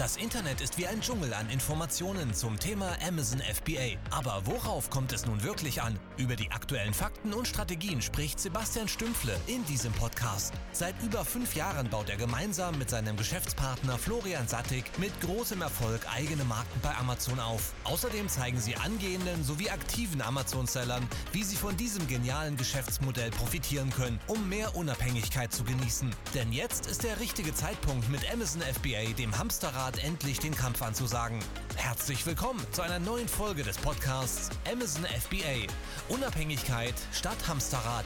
Das Internet ist wie ein Dschungel an Informationen zum Thema Amazon FBA. Aber worauf kommt es nun wirklich an? Über die aktuellen Fakten und Strategien spricht Sebastian Stümpfle in diesem Podcast. Seit über fünf Jahren baut er gemeinsam mit seinem Geschäftspartner Florian Sattig mit großem Erfolg eigene Marken bei Amazon auf. Außerdem zeigen sie angehenden sowie aktiven Amazon-Sellern, wie sie von diesem genialen Geschäftsmodell profitieren können, um mehr Unabhängigkeit zu genießen. Denn jetzt ist der richtige Zeitpunkt mit Amazon FBA, dem Hamsterrad Art endlich den Kampf anzusagen. Herzlich willkommen zu einer neuen Folge des Podcasts Amazon FBA. Unabhängigkeit statt Hamsterrad.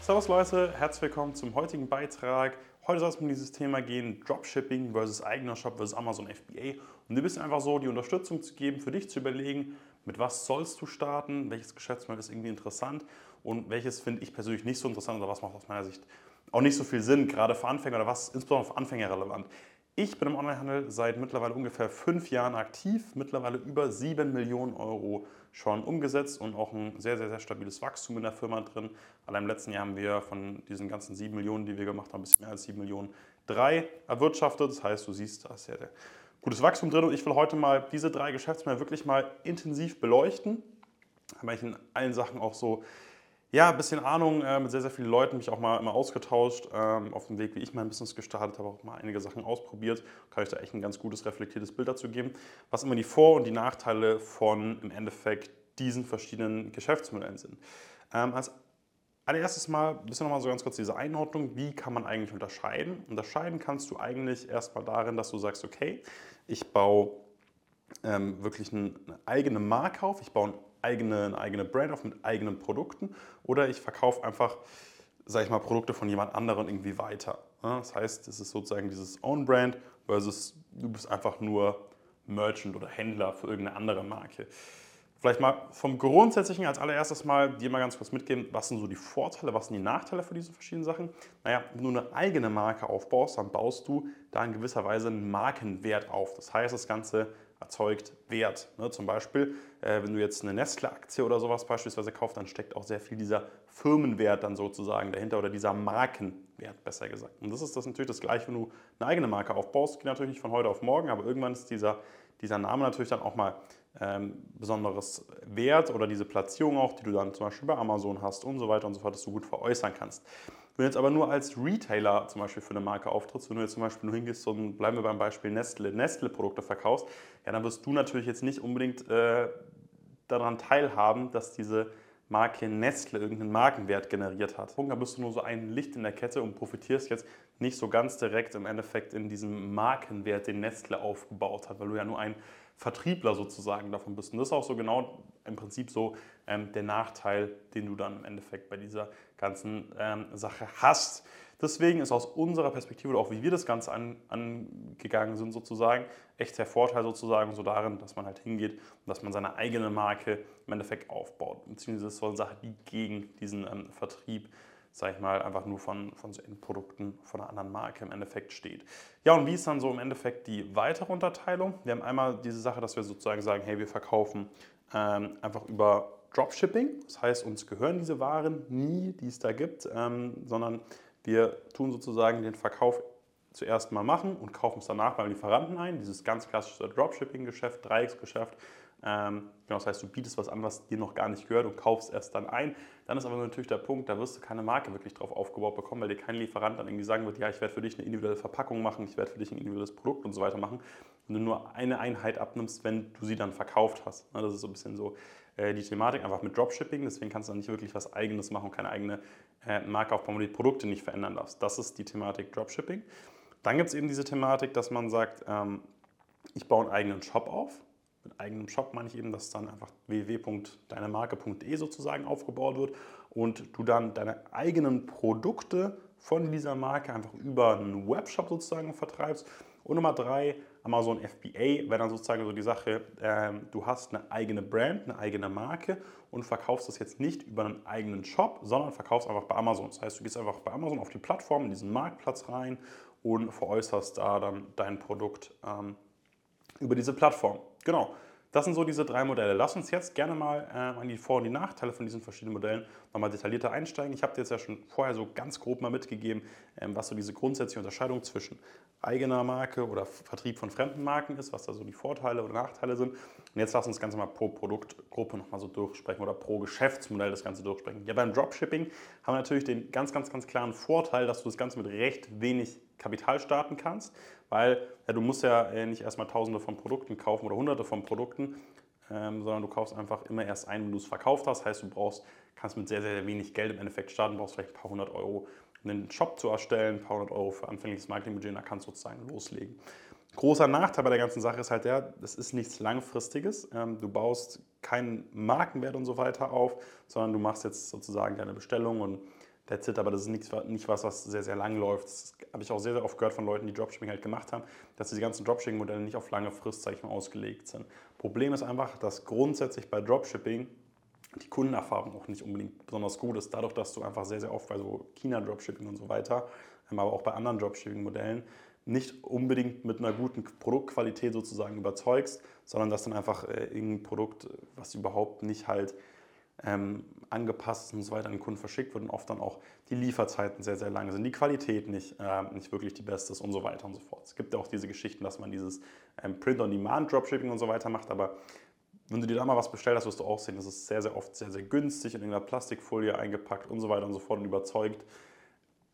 Servus Leute, herzlich willkommen zum heutigen Beitrag. Heute soll es um dieses Thema gehen, Dropshipping versus eigener Shop versus Amazon FBA. Und ein bisschen einfach so die Unterstützung zu geben, für dich zu überlegen, mit was sollst du starten, welches Geschäftsmodell ist irgendwie interessant und welches finde ich persönlich nicht so interessant oder was macht aus meiner Sicht auch nicht so viel Sinn, gerade für Anfänger oder was ist insbesondere für Anfänger relevant. Ich bin im Onlinehandel seit mittlerweile ungefähr fünf Jahren aktiv, mittlerweile über sieben Millionen Euro schon umgesetzt und auch ein sehr, sehr, sehr stabiles Wachstum in der Firma drin. Allein im letzten Jahr haben wir von diesen ganzen sieben Millionen, die wir gemacht haben, ein bisschen mehr als sieben Millionen, drei erwirtschaftet. Das heißt, du siehst, da ist sehr, sehr gutes Wachstum drin und ich will heute mal diese drei Geschäftsmodelle wirklich mal intensiv beleuchten, weil ich in allen Sachen auch so ja, ein bisschen Ahnung, äh, mit sehr, sehr vielen Leuten mich auch mal immer ausgetauscht, ähm, auf dem Weg, wie ich mein Business gestartet habe, auch mal einige Sachen ausprobiert. Kann ich da echt ein ganz gutes, reflektiertes Bild dazu geben, was immer die Vor- und die Nachteile von im Endeffekt diesen verschiedenen Geschäftsmodellen sind. Ähm, als allererstes mal ein bisschen nochmal so ganz kurz diese Einordnung, wie kann man eigentlich unterscheiden? Unterscheiden kannst du eigentlich erstmal darin, dass du sagst, okay, ich baue ähm, wirklich eine eigene Marke auf, ich baue ein eigene, eine eigene Brand auf mit eigenen Produkten oder ich verkaufe einfach, sage ich mal, Produkte von jemand anderem irgendwie weiter. Das heißt, es ist sozusagen dieses Own Brand versus du bist einfach nur Merchant oder Händler für irgendeine andere Marke. Vielleicht mal vom Grundsätzlichen als allererstes mal dir mal ganz kurz mitgeben, was sind so die Vorteile, was sind die Nachteile für diese verschiedenen Sachen. Naja, wenn du eine eigene Marke aufbaust, dann baust du da in gewisser Weise einen Markenwert auf. Das heißt, das Ganze erzeugt Wert. Ne? Zum Beispiel, äh, wenn du jetzt eine Nestle-Aktie oder sowas beispielsweise kaufst, dann steckt auch sehr viel dieser Firmenwert dann sozusagen dahinter oder dieser Markenwert, besser gesagt. Und das ist das natürlich das Gleiche, wenn du eine eigene Marke aufbaust. Geht natürlich nicht von heute auf morgen, aber irgendwann ist dieser, dieser Name natürlich dann auch mal ähm, besonderes Wert oder diese Platzierung auch, die du dann zum Beispiel bei Amazon hast und so weiter und so fort, dass du gut veräußern kannst. Wenn du jetzt aber nur als Retailer zum Beispiel für eine Marke auftrittst, wenn du jetzt zum Beispiel nur hingehst und bleiben wir beim Beispiel Nestle, Nestle-Produkte verkaufst, ja, dann wirst du natürlich jetzt nicht unbedingt äh, daran teilhaben, dass diese Marke Nestle irgendeinen Markenwert generiert hat. Da bist du nur so ein Licht in der Kette und profitierst jetzt nicht so ganz direkt im Endeffekt in diesem Markenwert, den Nestle aufgebaut hat, weil du ja nur ein Vertriebler sozusagen davon bist. Und das ist auch so genau im Prinzip so ähm, der Nachteil, den du dann im Endeffekt bei dieser ganzen ähm, Sache hast. Deswegen ist aus unserer Perspektive oder auch wie wir das Ganze an, angegangen sind, sozusagen, echt der Vorteil sozusagen so darin, dass man halt hingeht und dass man seine eigene Marke im Endeffekt aufbaut. Beziehungsweise das eine Sache, die gegen diesen ähm, Vertrieb sage ich mal, einfach nur von, von so Produkten von einer anderen Marke im Endeffekt steht. Ja, und wie ist dann so im Endeffekt die weitere Unterteilung? Wir haben einmal diese Sache, dass wir sozusagen sagen, hey, wir verkaufen ähm, einfach über Dropshipping. Das heißt, uns gehören diese Waren nie, die es da gibt, ähm, sondern wir tun sozusagen den Verkauf zuerst mal machen und kaufen es danach beim Lieferanten ein. Dieses ganz klassische Dropshipping-Geschäft, Dreiecksgeschäft. Ähm, genau, das heißt, du bietest was an, was dir noch gar nicht gehört und kaufst erst dann ein. Dann ist aber natürlich der Punkt, da wirst du keine Marke wirklich drauf aufgebaut bekommen, weil dir kein Lieferant dann irgendwie sagen wird, ja, ich werde für dich eine individuelle Verpackung machen, ich werde für dich ein individuelles Produkt und so weiter machen. Und du nur eine Einheit abnimmst, wenn du sie dann verkauft hast. Ne, das ist so ein bisschen so äh, die Thematik, einfach mit Dropshipping. Deswegen kannst du dann nicht wirklich was Eigenes machen und keine eigene äh, Marke aufbauen, wo du die Produkte nicht verändern darfst. Das ist die Thematik Dropshipping. Dann gibt es eben diese Thematik, dass man sagt, ähm, ich baue einen eigenen Shop auf mit eigenem Shop meine ich eben, dass dann einfach www.deinemarke.de sozusagen aufgebaut wird und du dann deine eigenen Produkte von dieser Marke einfach über einen Webshop sozusagen vertreibst. Und Nummer drei, Amazon FBA wäre dann sozusagen so die Sache, äh, du hast eine eigene Brand, eine eigene Marke und verkaufst das jetzt nicht über einen eigenen Shop, sondern verkaufst einfach bei Amazon. Das heißt, du gehst einfach bei Amazon auf die Plattform, in diesen Marktplatz rein und veräußerst da dann dein Produkt ähm, über diese Plattform. Genau. Das sind so diese drei Modelle. Lass uns jetzt gerne mal äh, an die Vor- und die Nachteile von diesen verschiedenen Modellen nochmal detaillierter einsteigen. Ich habe dir jetzt ja schon vorher so ganz grob mal mitgegeben, ähm, was so diese grundsätzliche Unterscheidung zwischen eigener Marke oder Vertrieb von fremden Marken ist, was da so die Vorteile oder Nachteile sind. Und jetzt lass uns das Ganze mal pro Produktgruppe nochmal so durchsprechen oder pro Geschäftsmodell das Ganze durchsprechen. Ja, beim Dropshipping haben wir natürlich den ganz, ganz, ganz klaren Vorteil, dass du das Ganze mit recht wenig Kapital starten kannst, weil ja, du musst ja äh, nicht erstmal tausende von Produkten kaufen oder hunderte von Produkten, ähm, sondern du kaufst einfach immer erst ein, wenn du es verkauft hast. Heißt, du brauchst, kannst mit sehr, sehr wenig Geld im Endeffekt starten, brauchst vielleicht ein paar hundert Euro, um einen Shop zu erstellen, ein paar hundert Euro für anfängliches Marketingbudget und da kannst du sozusagen loslegen. Großer Nachteil bei der ganzen Sache ist halt der, das ist nichts Langfristiges. Ähm, du baust keinen Markenwert und so weiter auf, sondern du machst jetzt sozusagen deine Bestellung und that's it. Aber das ist nicht, nicht was, was sehr, sehr lang läuft. Das habe ich auch sehr, sehr oft gehört von Leuten, die Dropshipping halt gemacht haben, dass diese ganzen Dropshipping-Modelle nicht auf lange Frist, ausgelegt sind. Problem ist einfach, dass grundsätzlich bei Dropshipping die Kundenerfahrung auch nicht unbedingt besonders gut ist. Dadurch, dass du einfach sehr, sehr oft bei so China-Dropshipping und so weiter, ähm, aber auch bei anderen Dropshipping-Modellen, nicht unbedingt mit einer guten Produktqualität sozusagen überzeugst, sondern dass dann einfach äh, irgendein Produkt, was überhaupt nicht halt ähm, angepasst und so weiter an den Kunden verschickt wird und oft dann auch die Lieferzeiten sehr, sehr lange sind, die Qualität nicht, äh, nicht wirklich die beste ist und so weiter und so fort. Es gibt ja auch diese Geschichten, dass man dieses ähm, Print-on-Demand-Dropshipping und so weiter macht, aber wenn du dir da mal was bestellt hast, wirst du auch sehen, das ist sehr, sehr oft sehr, sehr günstig in irgendeiner Plastikfolie eingepackt und so weiter und so fort und überzeugt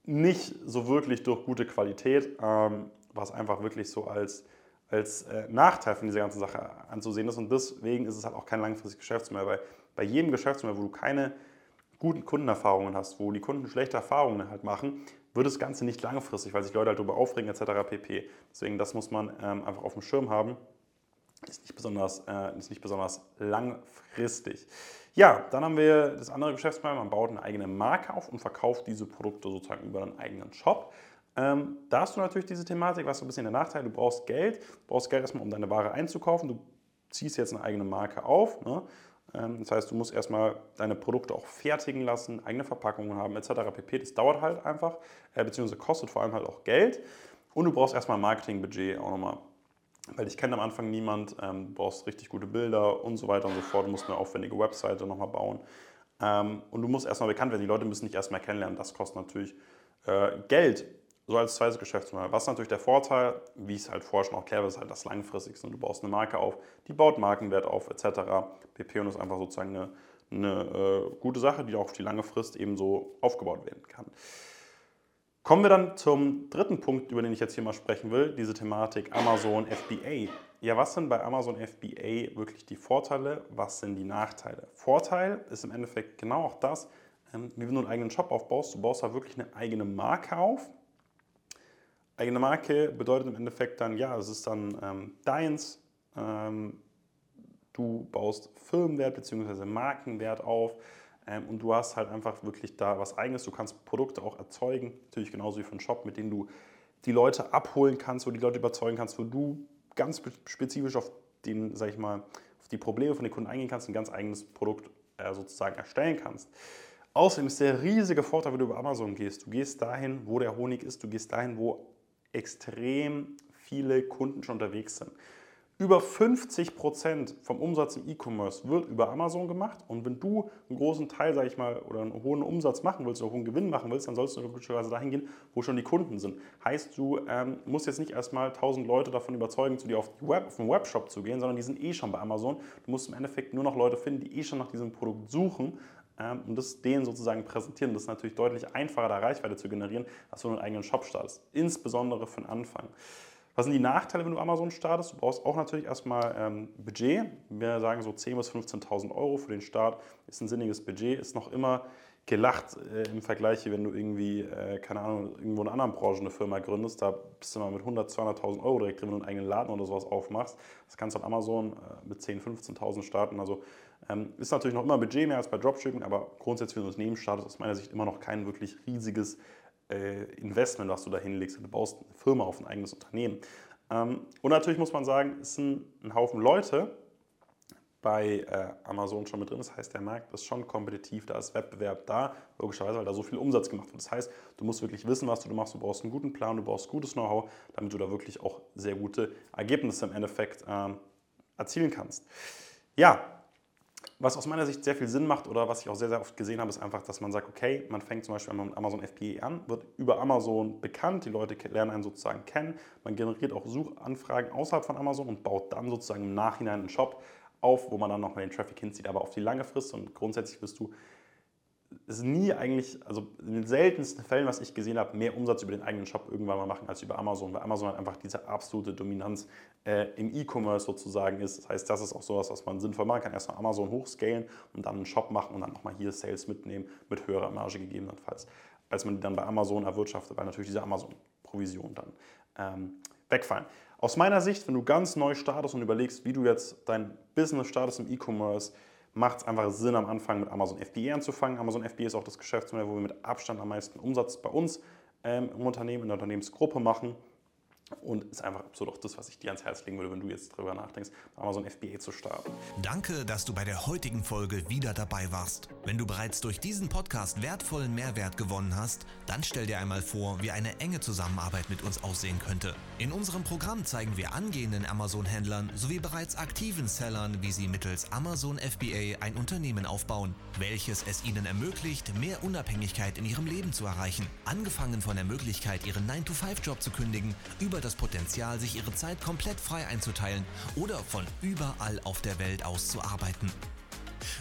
nicht so wirklich durch gute Qualität, ähm, was einfach wirklich so als, als äh, Nachteil von dieser ganzen Sache anzusehen ist. Und deswegen ist es halt auch kein langfristiges Geschäftsmodell, weil bei jedem Geschäftsmodell, wo du keine guten Kundenerfahrungen hast, wo die Kunden schlechte Erfahrungen halt machen, wird das Ganze nicht langfristig, weil sich Leute halt darüber aufregen etc. pp. Deswegen, das muss man ähm, einfach auf dem Schirm haben. Ist nicht besonders, äh, ist nicht besonders langfristig. Ja, dann haben wir das andere Geschäftsmodell. Man baut eine eigene Marke auf und verkauft diese Produkte sozusagen über einen eigenen Shop. Ähm, da hast du natürlich diese Thematik, was so ein bisschen der Nachteil, du brauchst Geld, du brauchst Geld erstmal, um deine Ware einzukaufen. Du ziehst jetzt eine eigene Marke auf. Ne? Ähm, das heißt, du musst erstmal deine Produkte auch fertigen lassen, eigene Verpackungen haben etc. pp. Das dauert halt einfach, äh, beziehungsweise kostet vor allem halt auch Geld. Und du brauchst erstmal ein Marketingbudget auch nochmal weil ich kenne am Anfang niemand, ähm, du brauchst richtig gute Bilder und so weiter und so fort, du musst eine aufwendige Webseite nochmal bauen. Ähm, und du musst erstmal bekannt werden, die Leute müssen dich erstmal kennenlernen, das kostet natürlich äh, Geld, so als zweites Geschäftsmodell. Was natürlich der Vorteil, wie ich es halt vorher schon auch erklärt ist halt das langfristigste. Du baust eine Marke auf, die baut Markenwert auf, etc. PP und ist einfach sozusagen eine, eine äh, gute Sache, die auch auf die lange Frist eben so aufgebaut werden kann. Kommen wir dann zum dritten Punkt, über den ich jetzt hier mal sprechen will, diese Thematik Amazon FBA. Ja, was sind bei Amazon FBA wirklich die Vorteile? Was sind die Nachteile? Vorteil ist im Endeffekt genau auch das, ähm, wie wenn du einen eigenen Shop aufbaust, du baust da wirklich eine eigene Marke auf. Eigene Marke bedeutet im Endeffekt dann, ja, es ist dann ähm, deins. Ähm, du baust Firmenwert bzw. Markenwert auf. Ähm, und du hast halt einfach wirklich da was Eigenes. Du kannst Produkte auch erzeugen, natürlich genauso wie einen Shop, mit denen du die Leute abholen kannst, wo die Leute überzeugen kannst, wo du ganz spezifisch auf, den, sag ich mal, auf die Probleme von den Kunden eingehen kannst, ein ganz eigenes Produkt äh, sozusagen erstellen kannst. Außerdem ist der riesige Vorteil, wenn du über Amazon gehst. Du gehst dahin, wo der Honig ist, du gehst dahin, wo extrem viele Kunden schon unterwegs sind. Über 50 Prozent vom Umsatz im E-Commerce wird über Amazon gemacht. Und wenn du einen großen Teil, sage ich mal, oder einen hohen Umsatz machen willst oder einen hohen Gewinn machen willst, dann sollst du glücklicherweise dahin gehen, wo schon die Kunden sind. Heißt, du ähm, musst jetzt nicht erstmal 1000 Leute davon überzeugen, zu dir auf, Web, auf den Webshop zu gehen, sondern die sind eh schon bei Amazon. Du musst im Endeffekt nur noch Leute finden, die eh schon nach diesem Produkt suchen und das denen sozusagen präsentieren. Das ist natürlich deutlich einfacher, da Reichweite zu generieren, als wenn du einen eigenen Shop startest. Insbesondere für den Anfang. Was sind die Nachteile, wenn du Amazon startest? Du brauchst auch natürlich erstmal ähm, Budget. Wir sagen so 10.000 bis 15.000 Euro für den Start ist ein sinniges Budget. Ist noch immer gelacht äh, im Vergleich, wenn du irgendwie, äh, keine Ahnung, irgendwo in einer anderen Branche eine Firma gründest. Da bist du mal mit 100.000, 200.000 Euro direkt drin, wenn du einen eigenen Laden oder sowas aufmachst. Das kannst du auf Amazon äh, mit 10.000, 15.000 starten. Also ähm, ist natürlich noch immer Budget mehr als bei Dropshipping, aber grundsätzlich, wenn du das Unternehmen startest, aus meiner Sicht immer noch kein wirklich riesiges äh, Investment, was du da hinlegst. Du baust eine Firma auf ein eigenes Unternehmen. Ähm, und natürlich muss man sagen, es sind ein Haufen Leute bei äh, Amazon schon mit drin. Das heißt, der Markt ist schon kompetitiv, da ist Wettbewerb da, logischerweise, weil da so viel Umsatz gemacht wird. Das heißt, du musst wirklich wissen, was du machst. Du brauchst einen guten Plan, du brauchst gutes Know-how, damit du da wirklich auch sehr gute Ergebnisse im Endeffekt ähm, erzielen kannst. Ja, was aus meiner Sicht sehr viel Sinn macht oder was ich auch sehr, sehr oft gesehen habe, ist einfach, dass man sagt, okay, man fängt zum Beispiel mit Amazon FBA an, wird über Amazon bekannt, die Leute lernen einen sozusagen kennen, man generiert auch Suchanfragen außerhalb von Amazon und baut dann sozusagen im Nachhinein einen Shop auf, wo man dann nochmal den Traffic hinzieht, aber auf die lange Frist und grundsätzlich wirst du ist nie eigentlich, also in den seltensten Fällen, was ich gesehen habe, mehr Umsatz über den eigenen Shop irgendwann mal machen als über Amazon, weil Amazon halt einfach diese absolute Dominanz äh, im E-Commerce sozusagen ist. Das heißt, das ist auch sowas, was man sinnvoll machen kann. Erstmal Amazon hochscalen und dann einen Shop machen und dann nochmal hier Sales mitnehmen mit höherer Marge gegebenenfalls, als man die dann bei Amazon erwirtschaftet, weil natürlich diese Amazon-Provision dann ähm, wegfallen. Aus meiner Sicht, wenn du ganz neu startest und überlegst, wie du jetzt dein Business startest im E-Commerce, macht es einfach Sinn, am Anfang mit Amazon FBA anzufangen. Amazon FBA ist auch das Geschäftsmodell, wo wir mit Abstand am meisten Umsatz bei uns ähm, im Unternehmen, in der Unternehmensgruppe machen. Und ist einfach absolut auch das, was ich dir ans Herz legen würde, wenn du jetzt darüber nachdenkst, Amazon FBA zu starten. Danke, dass du bei der heutigen Folge wieder dabei warst. Wenn du bereits durch diesen Podcast wertvollen Mehrwert gewonnen hast, dann stell dir einmal vor, wie eine enge Zusammenarbeit mit uns aussehen könnte. In unserem Programm zeigen wir angehenden Amazon-Händlern sowie bereits aktiven Sellern, wie sie mittels Amazon FBA ein Unternehmen aufbauen, welches es ihnen ermöglicht, mehr Unabhängigkeit in ihrem Leben zu erreichen. Angefangen von der Möglichkeit, ihren 9-to-5-Job zu kündigen, über über das Potenzial, sich ihre Zeit komplett frei einzuteilen oder von überall auf der Welt aus zu arbeiten.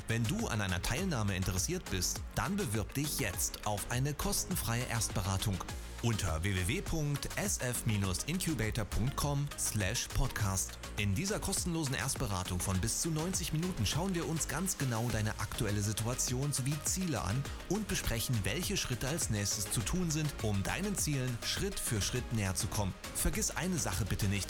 Wenn du an einer Teilnahme interessiert bist, dann bewirb dich jetzt auf eine kostenfreie Erstberatung unter www.sf-incubator.com/podcast. In dieser kostenlosen Erstberatung von bis zu 90 Minuten schauen wir uns ganz genau deine aktuelle Situation sowie Ziele an und besprechen, welche Schritte als nächstes zu tun sind, um deinen Zielen Schritt für Schritt näher zu kommen. Vergiss eine Sache bitte nicht.